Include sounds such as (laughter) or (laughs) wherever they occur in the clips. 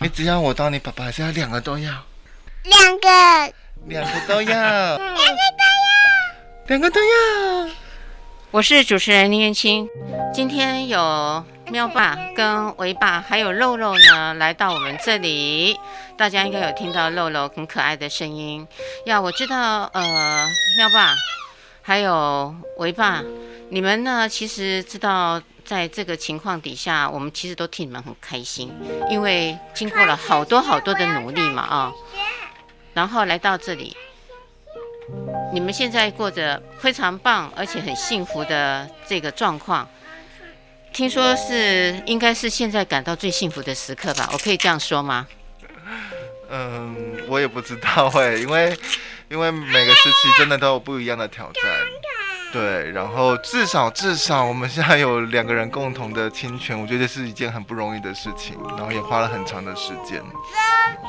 你只要我当你爸爸，还是要两个都要？两个，两个都要，两个都要，两个都要。我是主持人林元清，今天有喵爸跟维爸还有肉肉呢来到我们这里，大家应该有听到肉肉很可爱的声音。呀，我知道，呃，喵爸还有维爸，你们呢其实知道，在这个情况底下，我们其实都替你们很开心，因为经过了好多好多的努力嘛，啊，然后来到这里。你们现在过着非常棒而且很幸福的这个状况，听说是应该是现在感到最幸福的时刻吧？我可以这样说吗？嗯，我也不知道会，因为因为每个时期真的都有不一样的挑战。对，然后至少至少我们现在有两个人共同的侵权，我觉得是一件很不容易的事情，然后也花了很长的时间。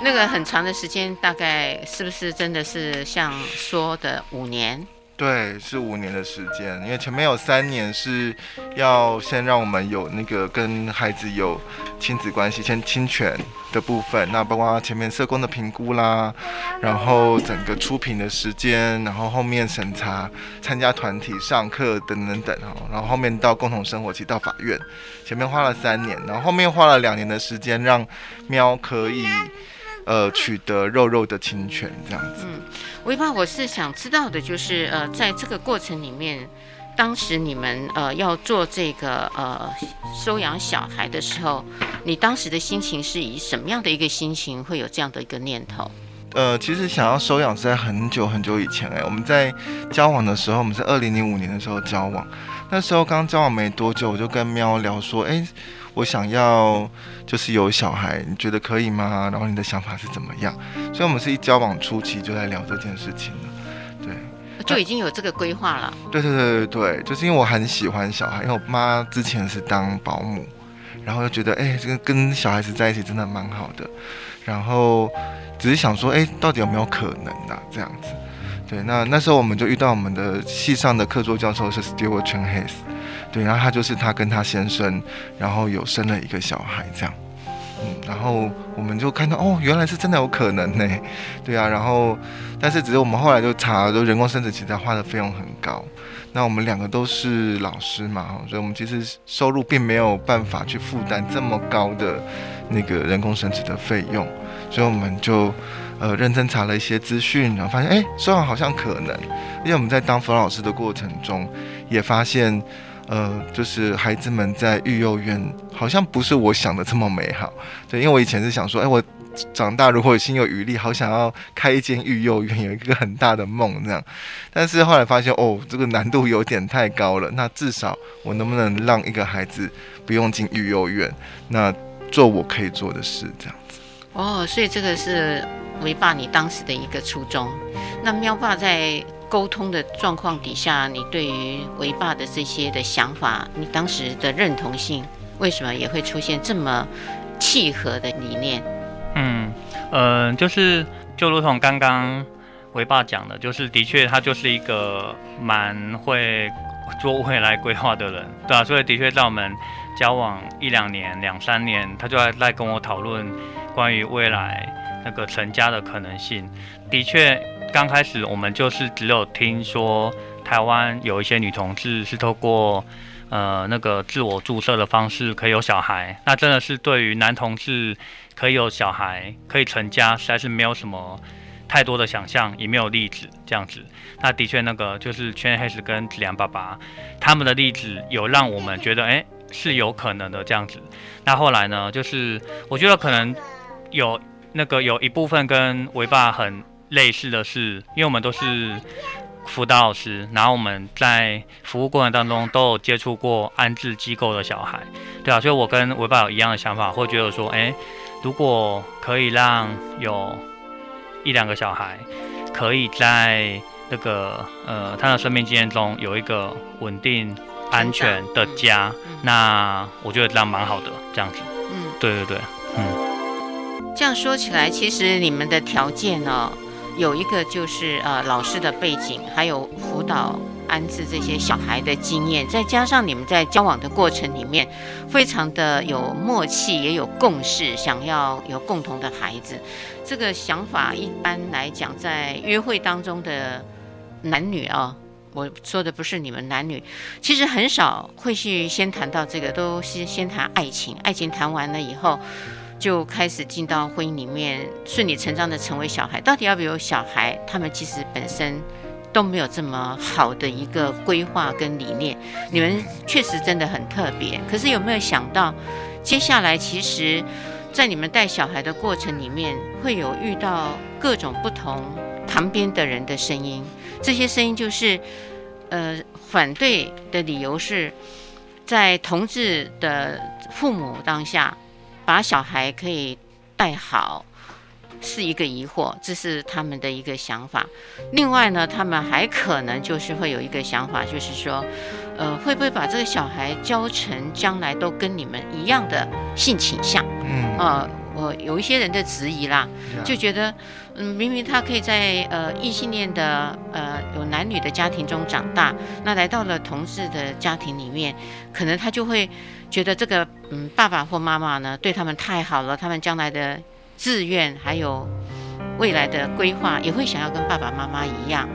那个很长的时间，大概是不是真的是像说的五年？对，是五年的时间，因为前面有三年是要先让我们有那个跟孩子有亲子关系，先亲权的部分，那包括前面社工的评估啦，然后整个出品的时间，然后后面审查、参加团体、上课等等等哈，然后后面到共同生活期到法院，前面花了三年，然后后面花了两年的时间让喵可以。呃，取得肉肉的侵权这样子。嗯，维爸，我是想知道的，就是呃，在这个过程里面，当时你们呃要做这个呃收养小孩的时候，你当时的心情是以什么样的一个心情，会有这样的一个念头？呃，其实想要收养是在很久很久以前哎，我们在交往的时候，我们是二零零五年的时候交往，那时候刚交往没多久，我就跟喵聊说，哎。我想要就是有小孩，你觉得可以吗？然后你的想法是怎么样？所以，我们是一交往初期就在聊这件事情了，对，就已经有这个规划了。对对对对对，就是因为我很喜欢小孩，因为我妈之前是当保姆，然后就觉得哎，这个跟小孩子在一起真的蛮好的，然后只是想说，哎，到底有没有可能啊？这样子，对，那那时候我们就遇到我们的系上的客座教授是 Stewart Chen Hayes。对，然后他就是他跟他先生，然后有生了一个小孩，这样，嗯，然后我们就看到哦，原来是真的有可能呢，对啊，然后，但是只是我们后来就查，就人工生殖其实花的费用很高，那我们两个都是老师嘛，所以我们其实收入并没有办法去负担这么高的那个人工生殖的费用，所以我们就呃认真查了一些资讯，然后发现哎，虽然好像可能，因为我们在当辅老师的过程中也发现。呃，就是孩子们在育幼院，好像不是我想的这么美好。对，因为我以前是想说，哎，我长大如果心有余力，好想要开一间育幼院，有一个很大的梦这样。但是后来发现，哦，这个难度有点太高了。那至少我能不能让一个孩子不用进育幼院，那做我可以做的事，这样子。哦，所以这个是维爸你当时的一个初衷。那喵爸在。沟通的状况底下，你对于维爸的这些的想法，你当时的认同性，为什么也会出现这么契合的理念？嗯，呃，就是就如同刚刚维爸讲的，就是的确他就是一个蛮会做未来规划的人，对啊，所以的确在我们交往一两年、两三年，他就在在跟我讨论关于未来那个成家的可能性，的确。刚开始我们就是只有听说台湾有一些女同志是透过呃那个自我注射的方式可以有小孩，那真的是对于男同志可以有小孩可以成家，实在是没有什么太多的想象，也没有例子这样子。那的确那个就是 Chen Hayes 跟子良爸爸他们的例子有让我们觉得哎是有可能的这样子。那后来呢，就是我觉得可能有那个有一部分跟维爸很。类似的是，因为我们都是辅导老师，然后我们在服务过程当中都有接触过安置机构的小孩，对啊，所以我跟维爸有一样的想法，会觉得说，哎，如果可以让有一两个小孩可以在那个呃他的生命经验中有一个稳定安全的家，那我觉得这样蛮好的，这样子，嗯，对对对，嗯，这样说起来，其实你们的条件呢、哦？有一个就是呃老师的背景，还有辅导安置这些小孩的经验，再加上你们在交往的过程里面，非常的有默契，也有共识，想要有共同的孩子，这个想法一般来讲，在约会当中的男女啊、我说的不是你们男女，其实很少会去先谈到这个，都是先谈爱情，爱情谈完了以后。就开始进到婚姻里面，顺理成章的成为小孩。到底要不要有小孩？他们其实本身都没有这么好的一个规划跟理念。你们确实真的很特别。可是有没有想到，接下来其实，在你们带小孩的过程里面，会有遇到各种不同旁边的人的声音。这些声音就是，呃，反对的理由是在同志的父母当下。把小孩可以带好是一个疑惑，这是他们的一个想法。另外呢，他们还可能就是会有一个想法，就是说，呃，会不会把这个小孩教成将来都跟你们一样的性倾向？嗯，呃，我有一些人的质疑啦，就觉得，嗯，明明他可以在呃异性恋的呃有男女的家庭中长大，那来到了同志的家庭里面，可能他就会。觉得这个嗯，爸爸或妈妈呢，对他们太好了，他们将来的志愿还有未来的规划，也会想要跟爸爸妈妈一样，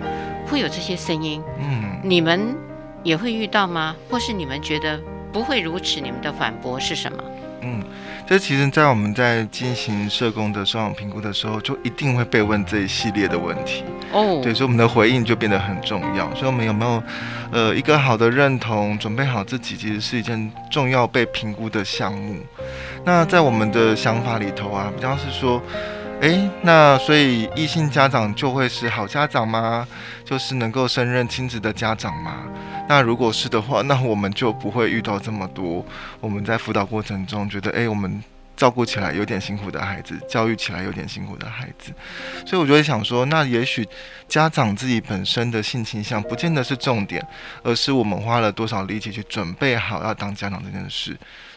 会有这些声音。嗯，你们也会遇到吗？或是你们觉得不会如此？你们的反驳是什么？嗯，这其实，在我们在进行社工的双盲评估的时候，就一定会被问这一系列的问题。哦，对，所以我们的回应就变得很重要。所以，我们有没有呃一个好的认同，准备好自己，其实是一件重要被评估的项目。那在我们的想法里头啊，比较是说，诶，那所以异性家长就会是好家长吗？就是能够胜任亲子的家长吗？那如果是的话，(laughs) 那我们就不会遇到这么多我们在辅导过程中觉得，诶，我们照顾起来有点辛苦的孩子，教育起来有点辛苦的孩子。所以我就会想说，那也许家长自己本身的性倾向不见得是重点，而是我们花了多少力气去准备好要当家长这件事。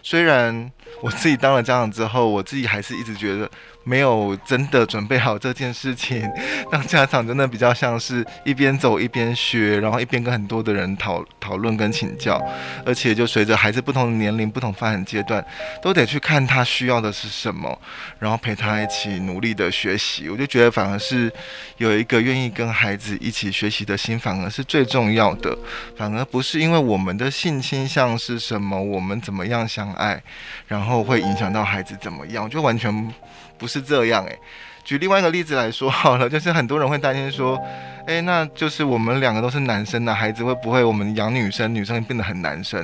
虽然我自己当了家长之后，我自己还是一直觉得。没有真的准备好这件事情，当家长真的比较像是一边走一边学，然后一边跟很多的人讨 (laughs) 讨论跟请教，而且就随着孩子不同的年龄、不同发展阶段，都得去看他需要的是什么，然后陪他一起努力的学习。我就觉得反而是有一个愿意跟孩子一起学习的心，反而是最重要的。反而不是因为我们的性倾向是什么，我们怎么样相爱，然后会影响到孩子怎么样，就完全。不是这样诶，举另外一个例子来说好了，就是很多人会担心说，诶，那就是我们两个都是男生的孩子会不会我们养女生，女生变得很男生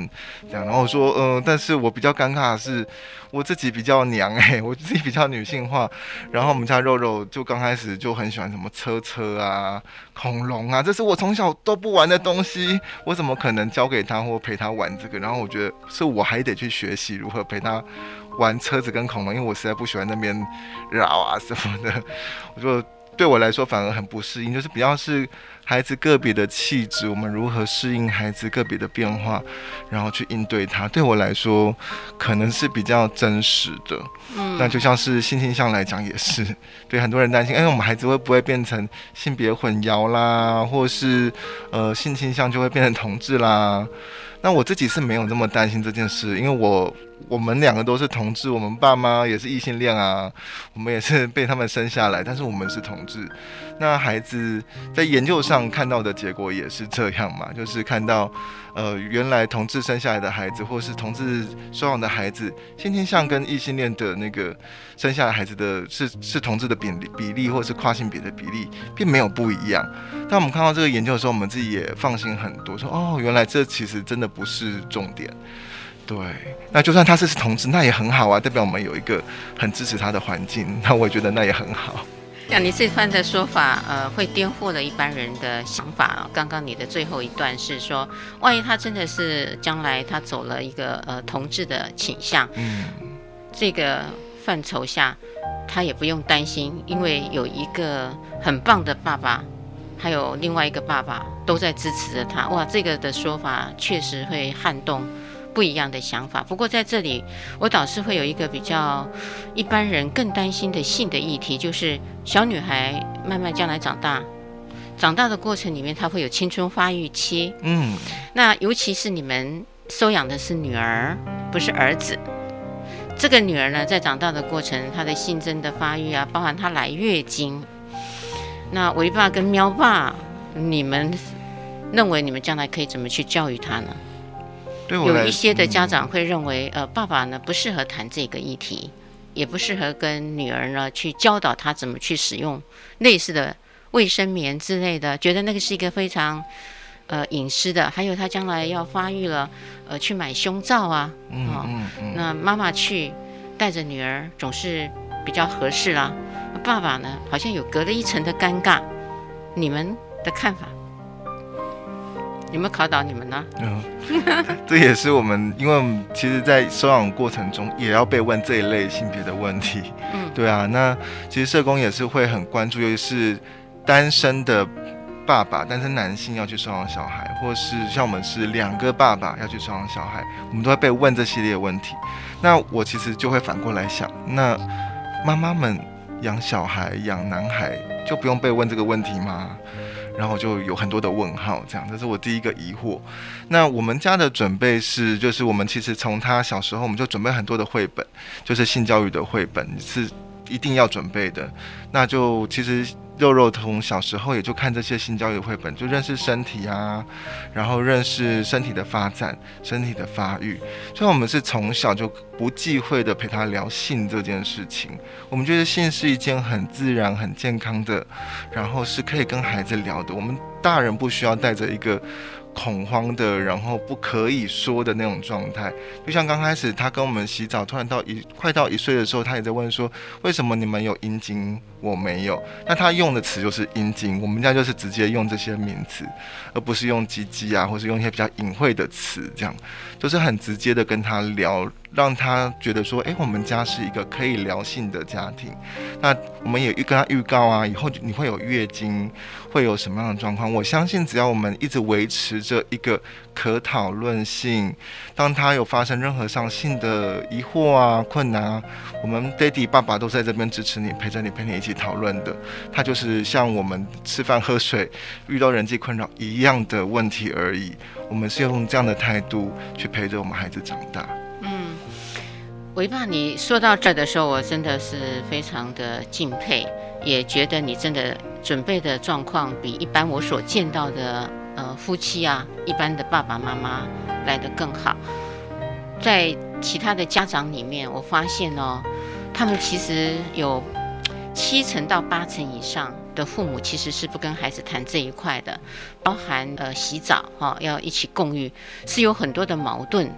这样？然后我说，嗯、但是我比较尴尬的是，我自己比较娘诶，我自己比较女性化，然后我们家肉肉就刚开始就很喜欢什么车车啊、恐龙啊，这是我从小都不玩的东西，我怎么可能教给他或陪他玩这个？然后我觉得是我还得去学习如何陪他。玩车子跟恐龙，因为我实在不喜欢那边绕啊什么的，我觉得对我来说反而很不适应，就是比较是孩子个别的气质，我们如何适应孩子个别的变化，然后去应对它，对我来说可能是比较真实的。嗯，那就像是性倾向来讲也是，(laughs) 对很多人担心，哎，我们孩子会不会变成性别混淆啦，或是呃性倾向就会变成同志啦？那我自己是没有那么担心这件事，因为我我们两个都是同志，我们爸妈也是异性恋啊，我们也是被他们生下来，但是我们是同志。那孩子在研究上上看到的结果也是这样嘛，就是看到，呃，原来同志生下来的孩子，或是同志收养的孩子，性倾向跟异性恋的那个生下来孩子的是是同志的比例比例，或是跨性别的比例，并没有不一样。当我们看到这个研究的时候，我们自己也放心很多，说哦，原来这其实真的不是重点。对，那就算他是同志，那也很好啊，代表我们有一个很支持他的环境，那我也觉得那也很好。像你这番的说法，呃，会颠覆了一般人的想法。刚刚你的最后一段是说，万一他真的是将来他走了一个呃同志的倾向，嗯，这个范畴下，他也不用担心，因为有一个很棒的爸爸。还有另外一个爸爸都在支持着他，哇，这个的说法确实会撼动不一样的想法。不过在这里，我倒是会有一个比较一般人更担心的性的议题，就是小女孩慢慢将来长大，长大的过程里面，她会有青春发育期。嗯，那尤其是你们收养的是女儿，不是儿子。这个女儿呢，在长大的过程，她的性征的发育啊，包含她来月经。那维爸跟喵爸，你们认为你们将来可以怎么去教育她呢？有一些的家长会认为，呃，爸爸呢不适合谈这个议题，也不适合跟女儿呢去教导她怎么去使用类似的卫生棉之类的，觉得那个是一个非常呃隐私的。还有她将来要发育了，呃，去买胸罩啊，嗯嗯嗯，那妈妈去带着女儿总是比较合适啦。爸爸呢，好像有隔了一层的尴尬。你们的看法？有没有考倒你们呢？嗯，(laughs) 这也是我们，因为其实，在收养过程中，也要被问这一类性别的问题。嗯，对啊，那其实社工也是会很关注，尤其是单身的爸爸，单身男性要去收养小孩，或是像我们是两个爸爸要去收养小孩，我们都会被问这系列问题。那我其实就会反过来想，那妈妈们养小孩、养男孩，就不用被问这个问题吗？然后就有很多的问号，这样，这是我第一个疑惑。那我们家的准备是，就是我们其实从他小时候，我们就准备很多的绘本，就是性教育的绘本是一定要准备的。那就其实。肉肉从小时候也就看这些性教育绘本，就认识身体啊，然后认识身体的发展、身体的发育。所以，我们是从小就不忌讳的陪他聊性这件事情。我们觉得性是一件很自然、很健康的，然后是可以跟孩子聊的。我们大人不需要带着一个。恐慌的，然后不可以说的那种状态，就像刚开始他跟我们洗澡，突然到一快到一岁的时候，他也在问说，为什么你们有阴茎，我没有？那他用的词就是阴茎，我们家就是直接用这些名词，而不是用鸡鸡啊，或是用一些比较隐晦的词，这样就是很直接的跟他聊。让他觉得说，哎，我们家是一个可以聊性的家庭。那我们也预跟他预告啊，以后你会有月经，会有什么样的状况？我相信，只要我们一直维持着一个可讨论性，当他有发生任何上性的疑惑啊、困难啊，我们爹地爸爸都在这边支持你，陪着你，陪你一起讨论的。他就是像我们吃饭喝水遇到人际困扰一样的问题而已。我们是用这样的态度去陪着我们孩子长大。嗯维爸，你说到这儿的时候，我真的是非常的敬佩，也觉得你真的准备的状况比一般我所见到的呃夫妻啊，一般的爸爸妈妈来得更好。在其他的家长里面，我发现哦，他们其实有七成到八成以上的父母其实是不跟孩子谈这一块的，包含呃洗澡哈、要一起共浴，是有很多的矛盾，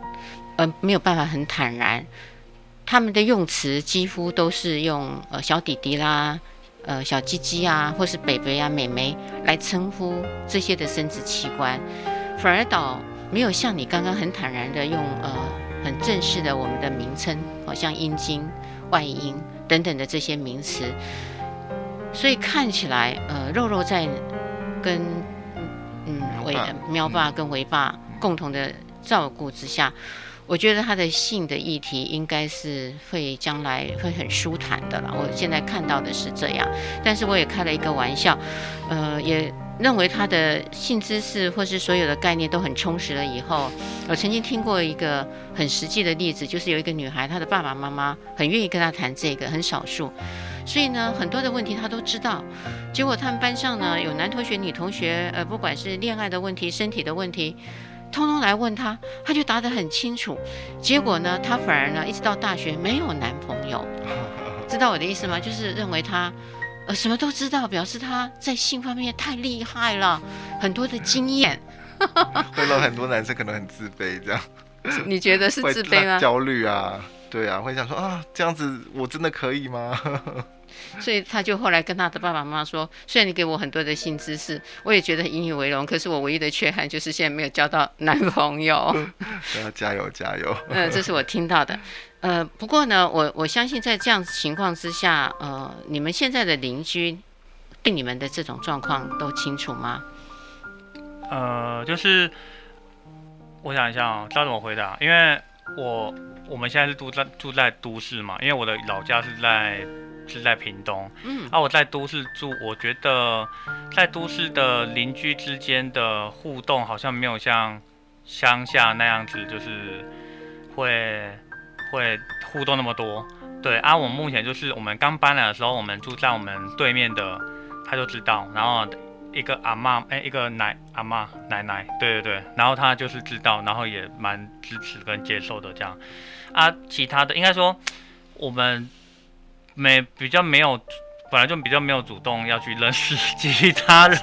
呃没有办法很坦然。他们的用词几乎都是用呃小弟弟啦，呃小鸡鸡啊，或是北北啊、妹妹来称呼这些的生殖器官，反而倒没有像你刚刚很坦然的用呃很正式的我们的名称，好像阴茎、外阴等等的这些名词，所以看起来呃肉肉在跟嗯维喵爸跟维爸共同的照顾之下。我觉得他的性的议题应该是会将来会很舒坦的了。我现在看到的是这样，但是我也开了一个玩笑，呃，也认为他的性知识或是所有的概念都很充实了。以后，我曾经听过一个很实际的例子，就是有一个女孩，她的爸爸妈妈很愿意跟她谈这个，很少数，所以呢，很多的问题她都知道。结果他们班上呢，有男同学、女同学，呃，不管是恋爱的问题、身体的问题。通通来问他，他就答得很清楚。结果呢，他反而呢，一直到大学没有男朋友。(laughs) 知道我的意思吗？就是认为他，呃，什么都知道，表示他在性方面太厉害了，很多的经验。(laughs) 会让很多男生可能很自卑，这样。(laughs) 你觉得是自卑吗？焦虑啊，对啊，会想说啊，这样子我真的可以吗？所以他就后来跟他的爸爸妈妈说：“虽然你给我很多的新知识，我也觉得引以为荣。可是我唯一的缺憾就是现在没有交到男朋友。(laughs) ”要加油加油！嗯，这是我听到的。呃，不过呢，我我相信在这样情况之下，呃，你们现在的邻居对你们的这种状况都清楚吗？呃，就是我想一下啊，知道怎么回答？因为我我们现在是住在住在都市嘛，因为我的老家是在。是在屏东，嗯，啊，我在都市住，我觉得在都市的邻居之间的互动好像没有像乡下那样子，就是会会互动那么多。对啊，我目前就是我们刚搬来的时候，我们住在我们对面的，他就知道，然后一个阿妈，哎，一个奶阿妈奶奶，对对对，然后他就是知道，然后也蛮支持跟接受的这样。啊，其他的应该说我们没比较没有，本来就比较没有主动要去认识其他人，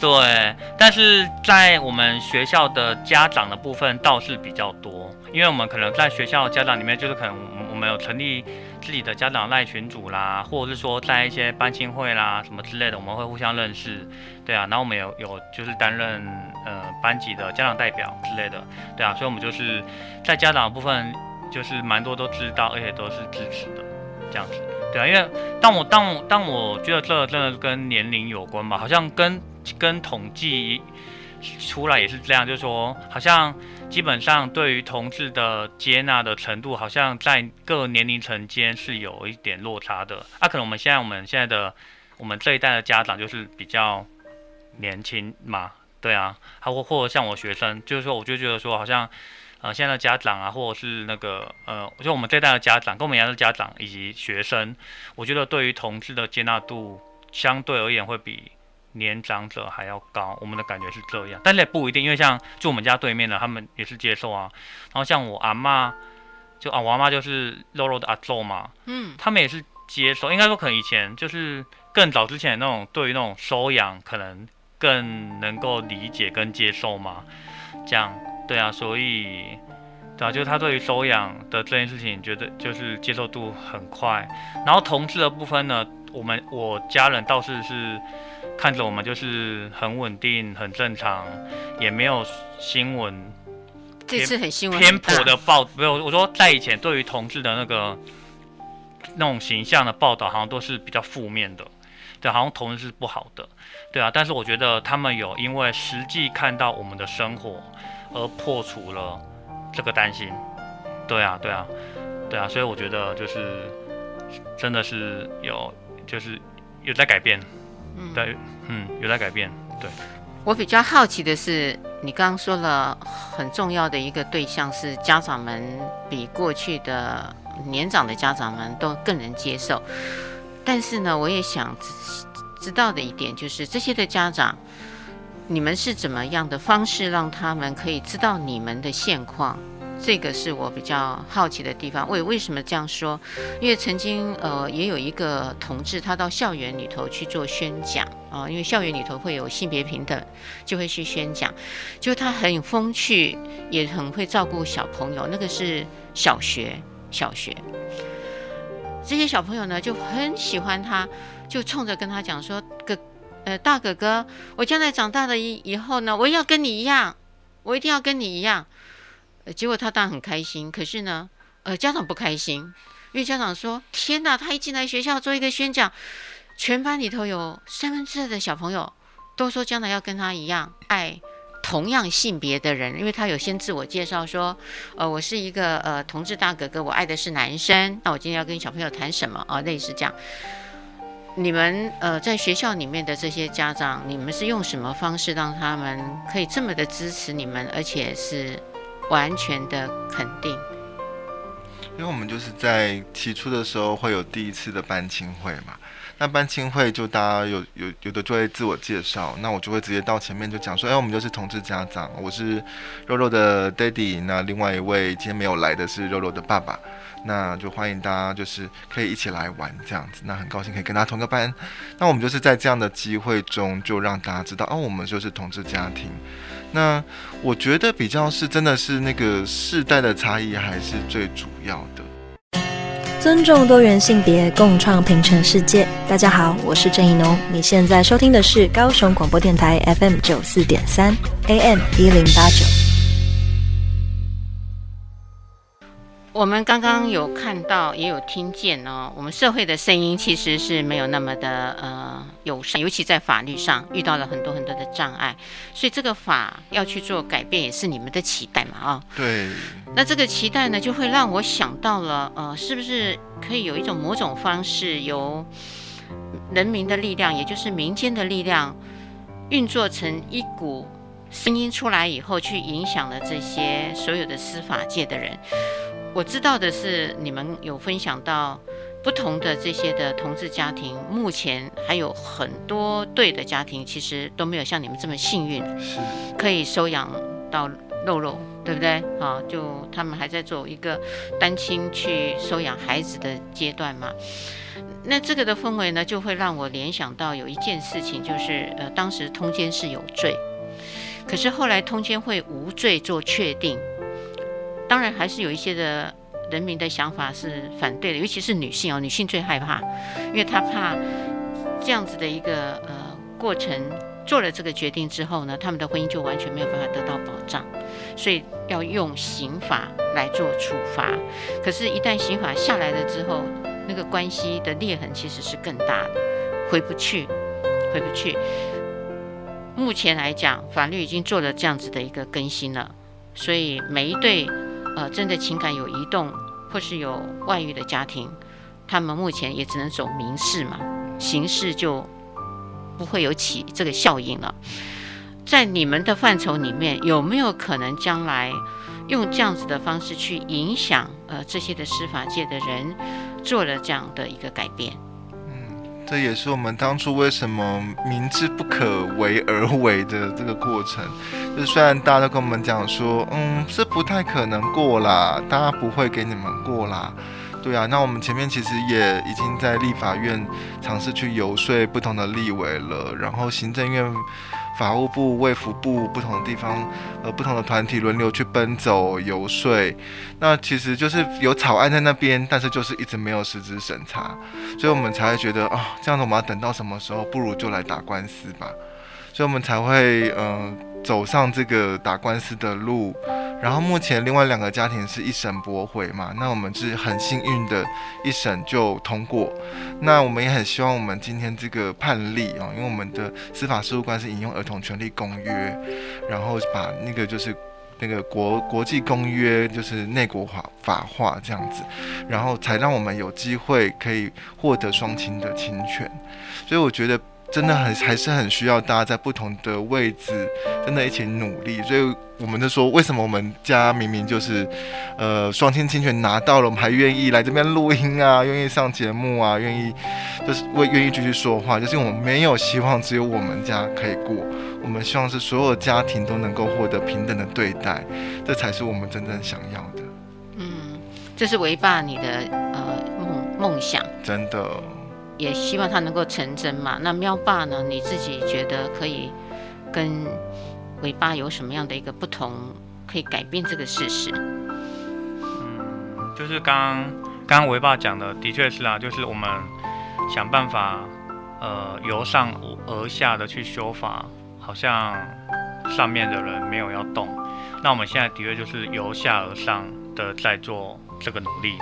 对。但是在我们学校的家长的部分倒是比较多，因为我们可能在学校家长里面，就是可能我们有成立自己的家长赖群组啦，或者是说在一些班亲会啦什么之类的，我们会互相认识，对啊。然后我们有有就是担任呃班级的家长代表之类的，对啊。所以我们就是在家长的部分。就是蛮多都知道，而且都是支持的，这样子，对啊，因为当我当我当我觉得这真的跟年龄有关吧，好像跟跟统计出来也是这样，就是说好像基本上对于同志的接纳的程度，好像在各年龄层间是有一点落差的。啊，可能我们现在我们现在的我们这一代的家长就是比较年轻嘛，对啊，还或或者像我学生，就是说我就觉得说好像。呃，现在的家长啊，或者是那个呃，就我们这一代的家长，跟我们一样的家长以及学生，我觉得对于同志的接纳度相对而言会比年长者还要高。我们的感觉是这样，但是也不一定，因为像就我们家对面的，他们也是接受啊。然后像我阿妈，就啊，我阿妈就是肉肉的阿祖嘛，嗯，他们也是接受。应该说，可能以前就是更早之前那种，对于那种收养，可能更能够理解跟接受嘛，这样。对啊，所以，对啊，就是他对于收养的这件事情，觉得就是接受度很快。然后同志的部分呢，我们我家人倒是是看着我们就是很稳定、很正常，也没有新闻。这次很新闻偏颇的报，没有。我说在以前对于同志的那个那种形象的报道，好像都是比较负面的，对，好像同志是不好的，对啊。但是我觉得他们有因为实际看到我们的生活。而破除了这个担心，对啊，对啊，对啊，所以我觉得就是真的是有，就是有在改变，嗯，对，嗯，有在改变，对。我比较好奇的是，你刚刚说了很重要的一个对象是家长们比过去的年长的家长们都更能接受，但是呢，我也想知道的一点就是这些的家长。你们是怎么样的方式让他们可以知道你们的现况？这个是我比较好奇的地方。为为什么这样说？因为曾经呃也有一个同志，他到校园里头去做宣讲啊，因为校园里头会有性别平等，就会去宣讲。就他很风趣，也很会照顾小朋友。那个是小学，小学这些小朋友呢就很喜欢他，就冲着跟他讲说哥。呃，大哥哥，我将来长大了以以后呢，我要跟你一样，我一定要跟你一样。呃，结果他当然很开心，可是呢，呃，家长不开心，因为家长说：天哪，他一进来学校做一个宣讲，全班里头有三分之二的小朋友都说将来要跟他一样爱同样性别的人，因为他有先自我介绍说：呃，我是一个呃同志大哥哥，我爱的是男生。那我今天要跟小朋友谈什么啊？类似这样。你们呃，在学校里面的这些家长，你们是用什么方式让他们可以这么的支持你们，而且是完全的肯定？因为我们就是在起初的时候会有第一次的班亲会嘛，那班亲会就大家有有有的就会自我介绍，那我就会直接到前面就讲说，哎，我们就是同志家长，我是肉肉的 daddy，那另外一位今天没有来的是肉肉的爸爸。那就欢迎大家，就是可以一起来玩这样子。那很高兴可以跟他同个班。那我们就是在这样的机会中，就让大家知道哦，我们就是同志家庭。那我觉得比较是真的是那个世代的差异还是最主要的。尊重多元性别，共创平权世界。大家好，我是郑宜农。你现在收听的是高雄广播电台 FM 九四点三 AM 一零八九。我们刚刚有看到，也有听见哦，我们社会的声音其实是没有那么的呃友善，尤其在法律上遇到了很多很多的障碍，所以这个法要去做改变，也是你们的期待嘛啊、哦。对。那这个期待呢，就会让我想到了，呃，是不是可以有一种某种方式，由人民的力量，也就是民间的力量，运作成一股声音出来以后，去影响了这些所有的司法界的人。我知道的是，你们有分享到不同的这些的同志家庭，目前还有很多对的家庭，其实都没有像你们这么幸运，是可以收养到肉肉，对不对？啊，就他们还在做一个单亲去收养孩子的阶段嘛。那这个的氛围呢，就会让我联想到有一件事情，就是呃，当时通奸是有罪，可是后来通奸会无罪做确定。当然，还是有一些的人民的想法是反对的，尤其是女性哦，女性最害怕，因为她怕这样子的一个呃过程做了这个决定之后呢，他们的婚姻就完全没有办法得到保障，所以要用刑法来做处罚。可是，一旦刑法下来了之后，那个关系的裂痕其实是更大的，回不去，回不去。目前来讲，法律已经做了这样子的一个更新了，所以每一对。呃，真的情感有移动，或是有外遇的家庭，他们目前也只能走民事嘛，刑事就不会有起这个效应了。在你们的范畴里面，有没有可能将来用这样子的方式去影响呃这些的司法界的人，做了这样的一个改变？这也是我们当初为什么明知不可为而为的这个过程。就是虽然大家都跟我们讲说，嗯，这不太可能过啦，大家不会给你们过啦。对啊，那我们前面其实也已经在立法院尝试去游说不同的立委了，然后行政院。法务部、卫福部不同的地方，呃，不同的团体轮流去奔走游说，那其实就是有草案在那边，但是就是一直没有实质审查，所以我们才会觉得啊、哦，这样子我们要等到什么时候？不如就来打官司吧，所以我们才会嗯、走上这个打官司的路。然后目前另外两个家庭是一审驳回嘛，那我们是很幸运的，一审就通过。那我们也很希望我们今天这个判例啊，因为我们的司法事务官是引用儿童权利公约，然后把那个就是那个国国际公约就是内国法法化这样子，然后才让我们有机会可以获得双亲的亲权。所以我觉得。真的很还是很需要大家在不同的位置，真的一起努力。所以我们就说，为什么我们家明明就是，呃，双亲亲权拿到了，我们还愿意来这边录音啊，愿意上节目啊，愿意就是为愿意继续说话，就是我们没有希望只有我们家可以过，我们希望是所有家庭都能够获得平等的对待，这才是我们真正想要的。嗯，这是维爸你的呃梦梦想，真的。也希望它能够成真嘛。那喵爸呢？你自己觉得可以跟尾巴有什么样的一个不同，可以改变这个事实？嗯，就是刚刚刚维爸讲的，的确是啊，就是我们想办法，呃，由上而下的去修法，好像上面的人没有要动。那我们现在的确就是由下而上的在做这个努力。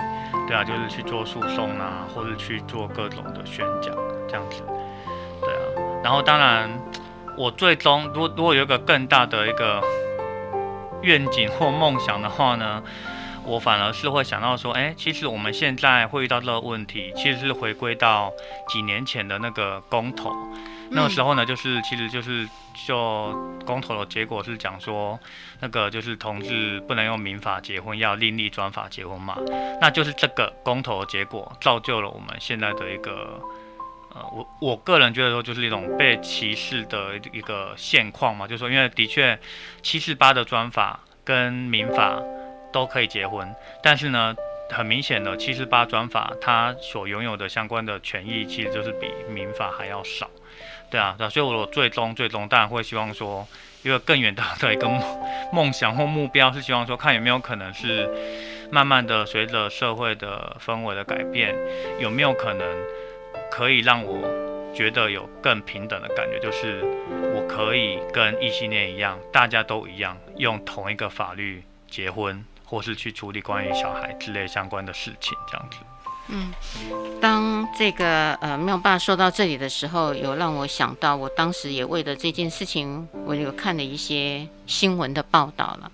对啊，就是去做诉讼啊，或者去做各种的宣讲这样子。对啊，然后当然，我最终如果如果有一个更大的一个愿景或梦想的话呢，我反而是会想到说，哎，其实我们现在会遇到这个问题，其实是回归到几年前的那个公投。那个时候呢，就是其实就是就公投的结果是讲说，那个就是同志不能用民法结婚，要另立专法结婚嘛。那就是这个公投的结果造就了我们现在的一个，呃，我我个人觉得说就是一种被歧视的一个现况嘛。就是说，因为的确七四八的专法跟民法都可以结婚，但是呢，很明显的七四八专法它所拥有的相关的权益，其实就是比民法还要少。对啊，对，所以我最终最终当然会希望说，一个更远大 (laughs) 的一个梦梦想或目标是希望说，看有没有可能是慢慢的随着社会的氛围的改变，有没有可能可以让我觉得有更平等的感觉，就是我可以跟异性恋一样，大家都一样，用同一个法律结婚或是去处理关于小孩之类相关的事情，这样子。嗯，当这个呃妙爸说到这里的时候，有让我想到，我当时也为了这件事情，我有看了一些新闻的报道了。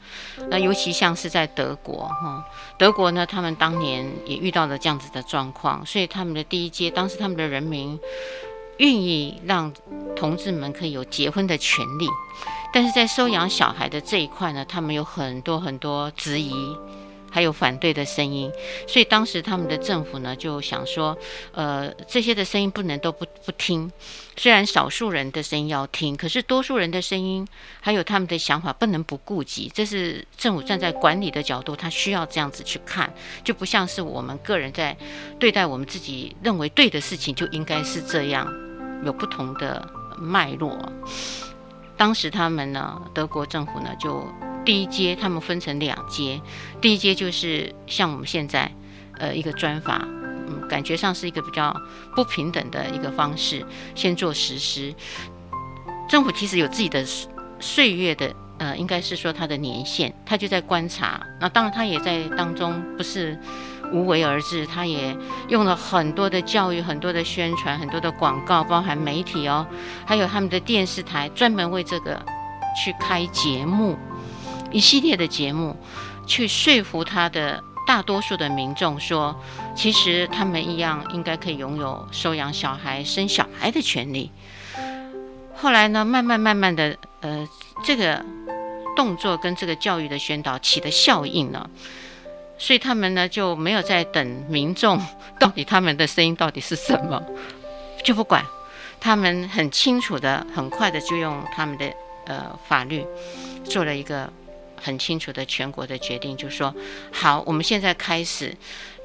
那尤其像是在德国哈，德国呢，他们当年也遇到了这样子的状况，所以他们的第一阶，当时他们的人民愿意让同志们可以有结婚的权利，但是在收养小孩的这一块呢，他们有很多很多质疑。还有反对的声音，所以当时他们的政府呢就想说，呃，这些的声音不能都不不听，虽然少数人的声音要听，可是多数人的声音还有他们的想法不能不顾及，这是政府站在管理的角度，他需要这样子去看，就不像是我们个人在对待我们自己认为对的事情就应该是这样，有不同的脉络。当时他们呢，德国政府呢就。第一阶，他们分成两阶。第一阶就是像我们现在，呃，一个专法，嗯，感觉上是一个比较不平等的一个方式，先做实施。政府其实有自己的岁月的，呃，应该是说它的年限，他就在观察。那当然，他也在当中不是无为而治，他也用了很多的教育、很多的宣传、很多的广告，包含媒体哦，还有他们的电视台专门为这个去开节目。一系列的节目，去说服他的大多数的民众说，其实他们一样应该可以拥有收养小孩、生小孩的权利。后来呢，慢慢慢慢的，呃，这个动作跟这个教育的宣导起的效应呢，所以他们呢就没有再等民众到底他们的声音到底是什么，就不管，他们很清楚的、很快的就用他们的呃法律做了一个。很清楚的全国的决定，就说，好，我们现在开始，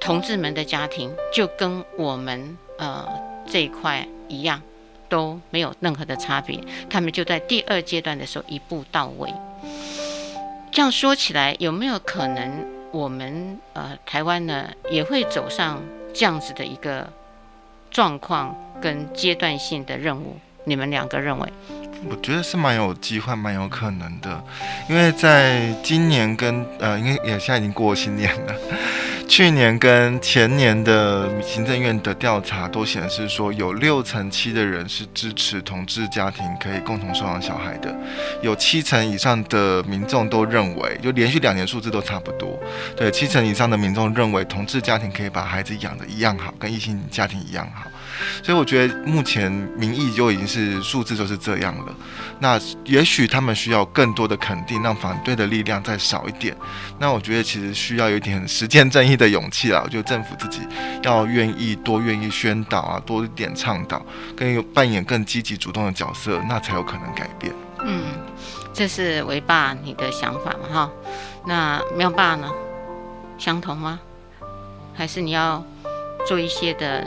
同志们的家庭就跟我们呃这一块一样，都没有任何的差别。他们就在第二阶段的时候一步到位。这样说起来，有没有可能我们呃台湾呢也会走上这样子的一个状况跟阶段性的任务？你们两个认为？我觉得是蛮有机会，蛮有可能的，因为在今年跟呃，因为也现在已经过新年了，(laughs) 去年跟前年的行政院的调查都显示说，有六成七的人是支持同志家庭可以共同收养小孩的，有七成以上的民众都认为，就连续两年数字都差不多，对，七成以上的民众认为同志家庭可以把孩子养得一样好，跟异性家庭一样好。所以我觉得目前民意就已经是数字就是这样了。那也许他们需要更多的肯定，让反对的力量再少一点。那我觉得其实需要有点实践正义的勇气啦。我觉得政府自己要愿意多愿意宣导啊，多一点倡导，更有扮演更积极主动的角色，那才有可能改变。嗯，这是维爸你的想法嘛？哈，那妙爸呢？相同吗？还是你要做一些的？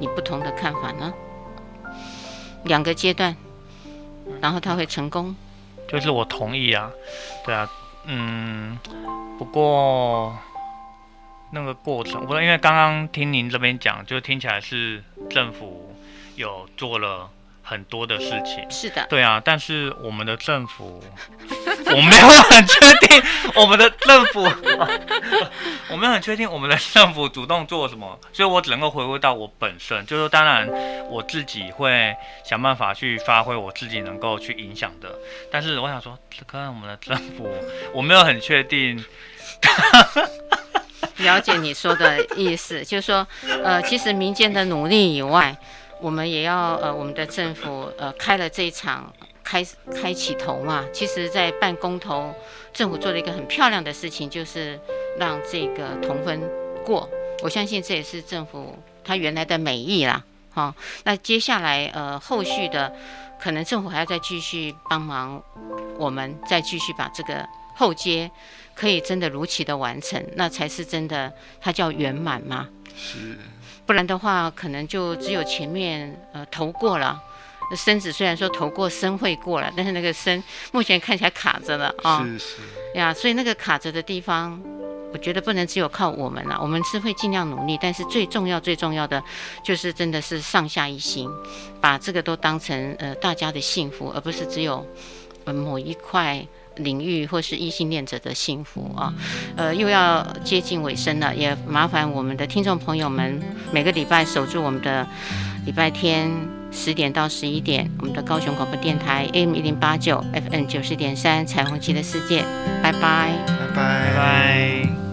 你不同的看法呢？两个阶段，然后他会成功，就是我同意啊，对啊，嗯，不过那个过程，不是因为刚刚听您这边讲，就听起来是政府有做了。很多的事情是的，对啊，但是我们的政府，我没有很确定我们的政府，(laughs) 我没有很确定我们的政府主动做什么，所以我只能够回归到我本身，就是当然我自己会想办法去发挥我自己能够去影响的，但是我想说，可能我们的政府，我没有很确定，(laughs) (laughs) 了解你说的意思，就是说，呃，其实民间的努力以外。我们也要呃，我们的政府呃开了这一场开开起头嘛。其实，在办公投，政府做了一个很漂亮的事情，就是让这个同分过。我相信这也是政府他原来的美意啦。哈、哦，那接下来呃后续的，可能政府还要再继续帮忙，我们再继续把这个后接可以真的如期的完成，那才是真的，它叫圆满嘛。是。不然的话，可能就只有前面呃投过了，身子虽然说投过身会过了，但是那个身目前看起来卡着了啊。是是呀，所以那个卡着的地方，我觉得不能只有靠我们了，我们是会尽量努力，但是最重要最重要的就是真的是上下一心，把这个都当成呃大家的幸福，而不是只有呃某一块领域或是异性恋者的幸福啊。呃，又要接近尾声了，也麻烦我们的听众朋友们每个礼拜守住我们的礼拜天十点到十一点，我们的高雄广播电台 AM 一零八九，FN 九十点三彩虹旗的世界，拜拜，拜拜，拜拜。